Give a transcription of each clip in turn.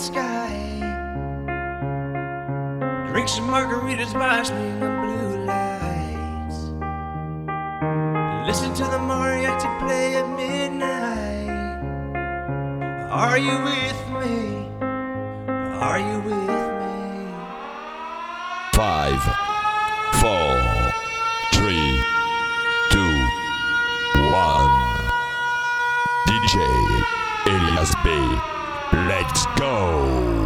sky. Drink some margaritas by swing of blue lights. Listen to the mariachi play at midnight. Are you with me? Are you with me? Five, four, three, two, one. DJ Elias B. Let's go.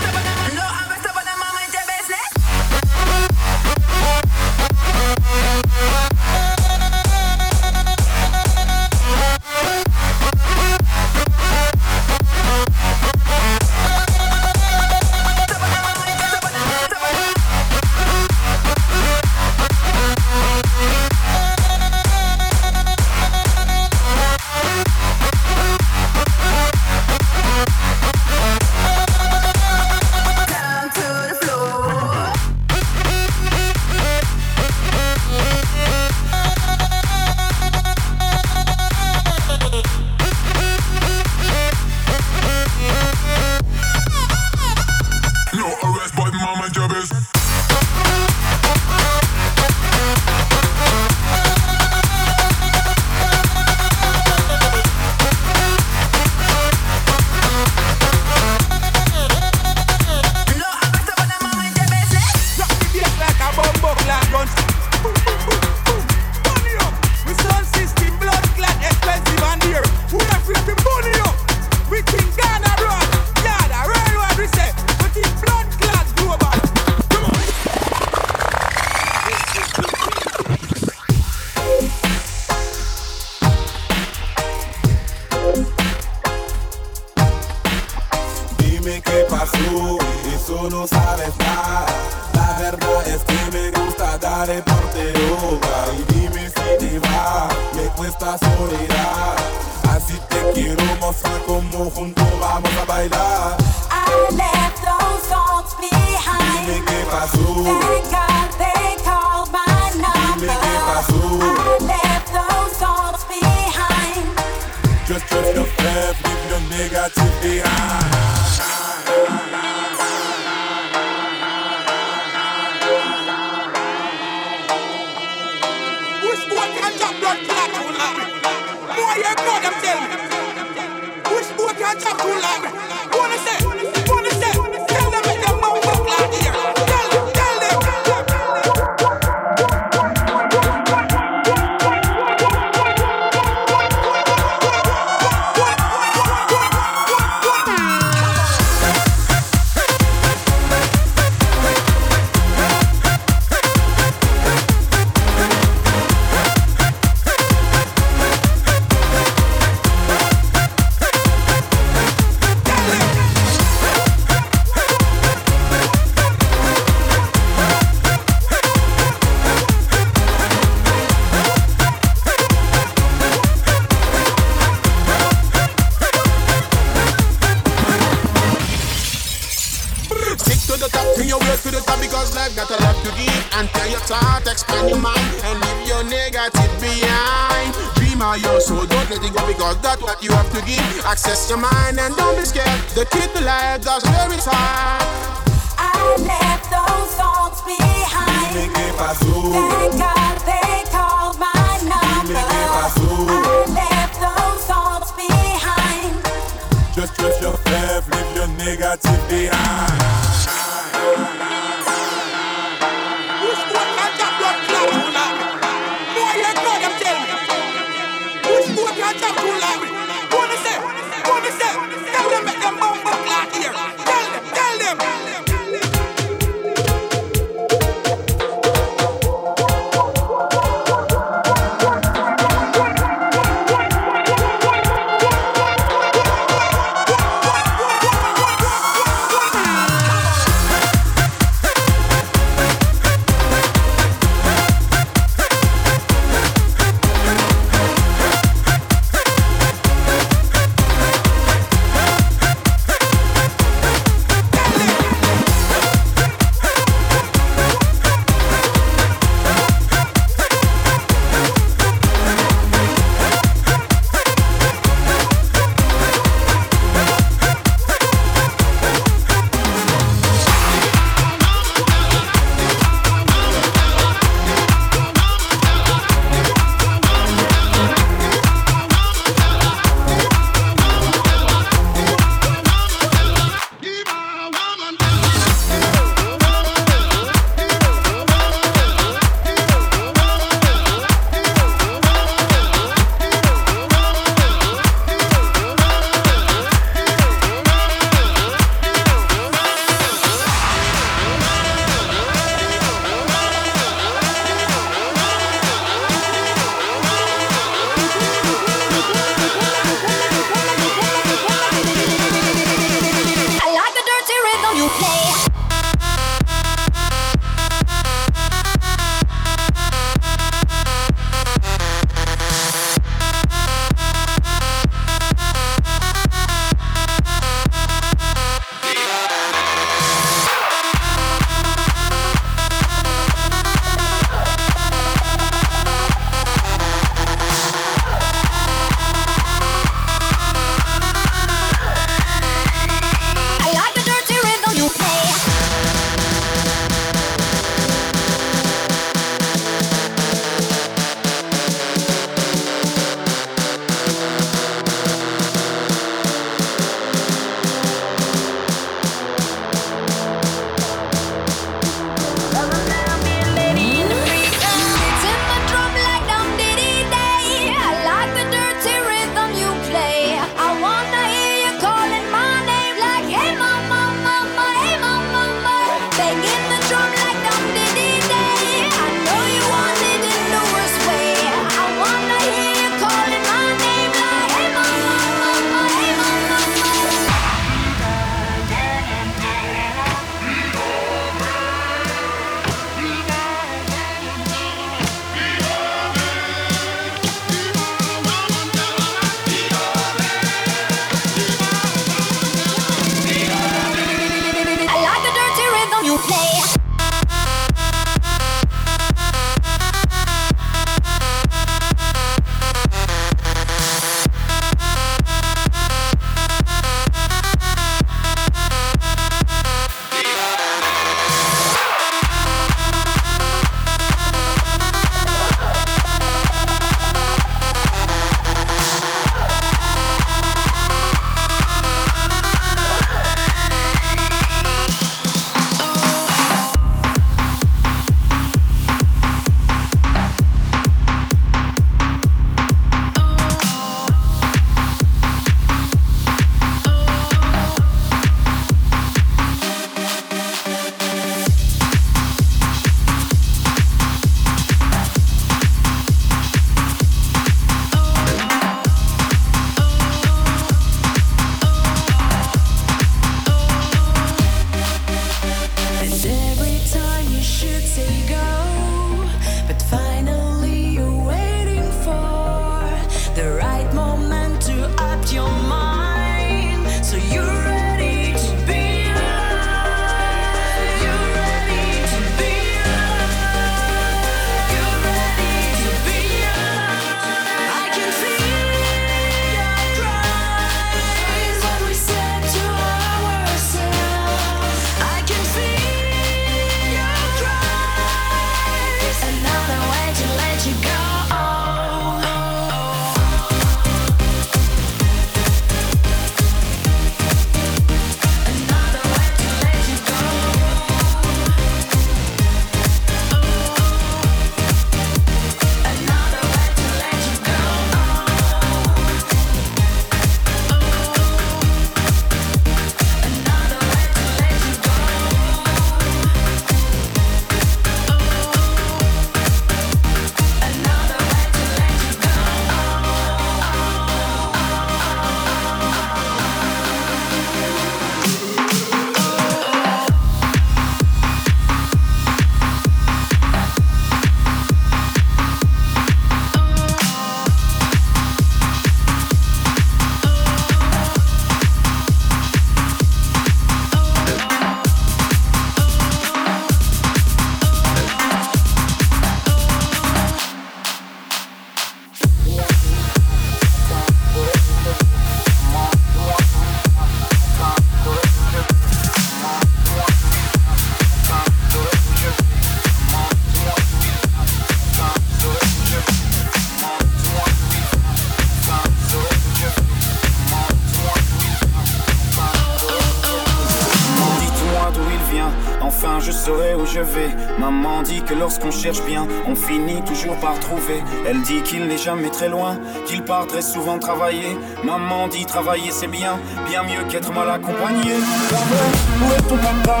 Cherche bien, on finit toujours par trouver. Elle dit qu'il n'est jamais très loin, qu'il part très souvent travailler. Maman dit travailler c'est bien, bien mieux qu'être mal accompagné. où est ton papa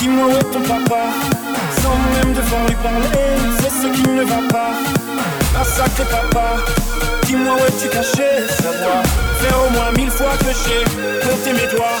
Dis-moi où est ton papa Sans même devoir lui parler, c'est ce qui ne va pas. Un sacré papa, dis-moi où es-tu caché Ça doit faire au moins mille fois que j'ai compté mes doigts.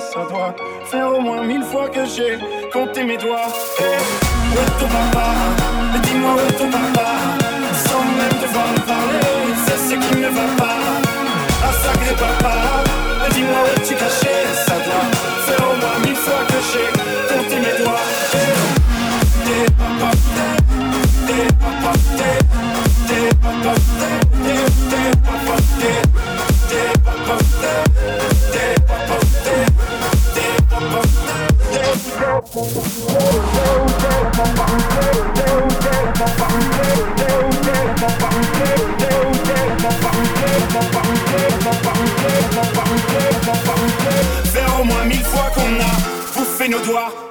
ça doit faire au moins mille fois que j'ai compté mes doigts. Hey, où est ton papa? Dis-moi où est ton papa Sans même devoir me parler, c'est ce qui ne va pas. Un sacré papa, dis-moi où es-tu caché Ça doit faire au moins mille fois que j'ai compté mes doigts. Hey, papa, papa, papa, Faire au moins mille fois qu'on a bouffé nos doigts.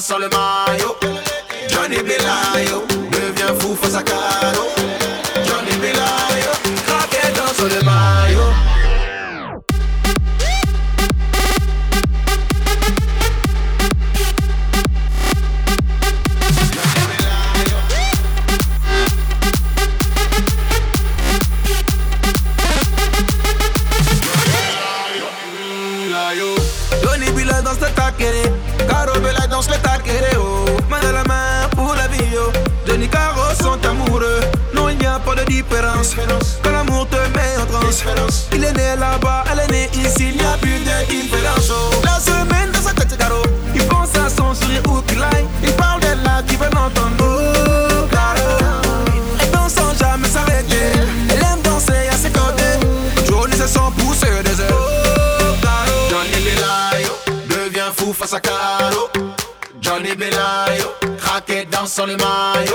sans le maillot. Johnny Belayo devient fou face à Caro. Sony Maya.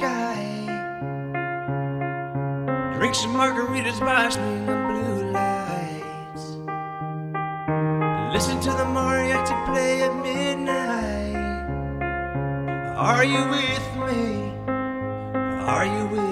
sky. Drink some margaritas by the blue lights. Listen to the mariachi play at midnight. Are you with me? Are you with me?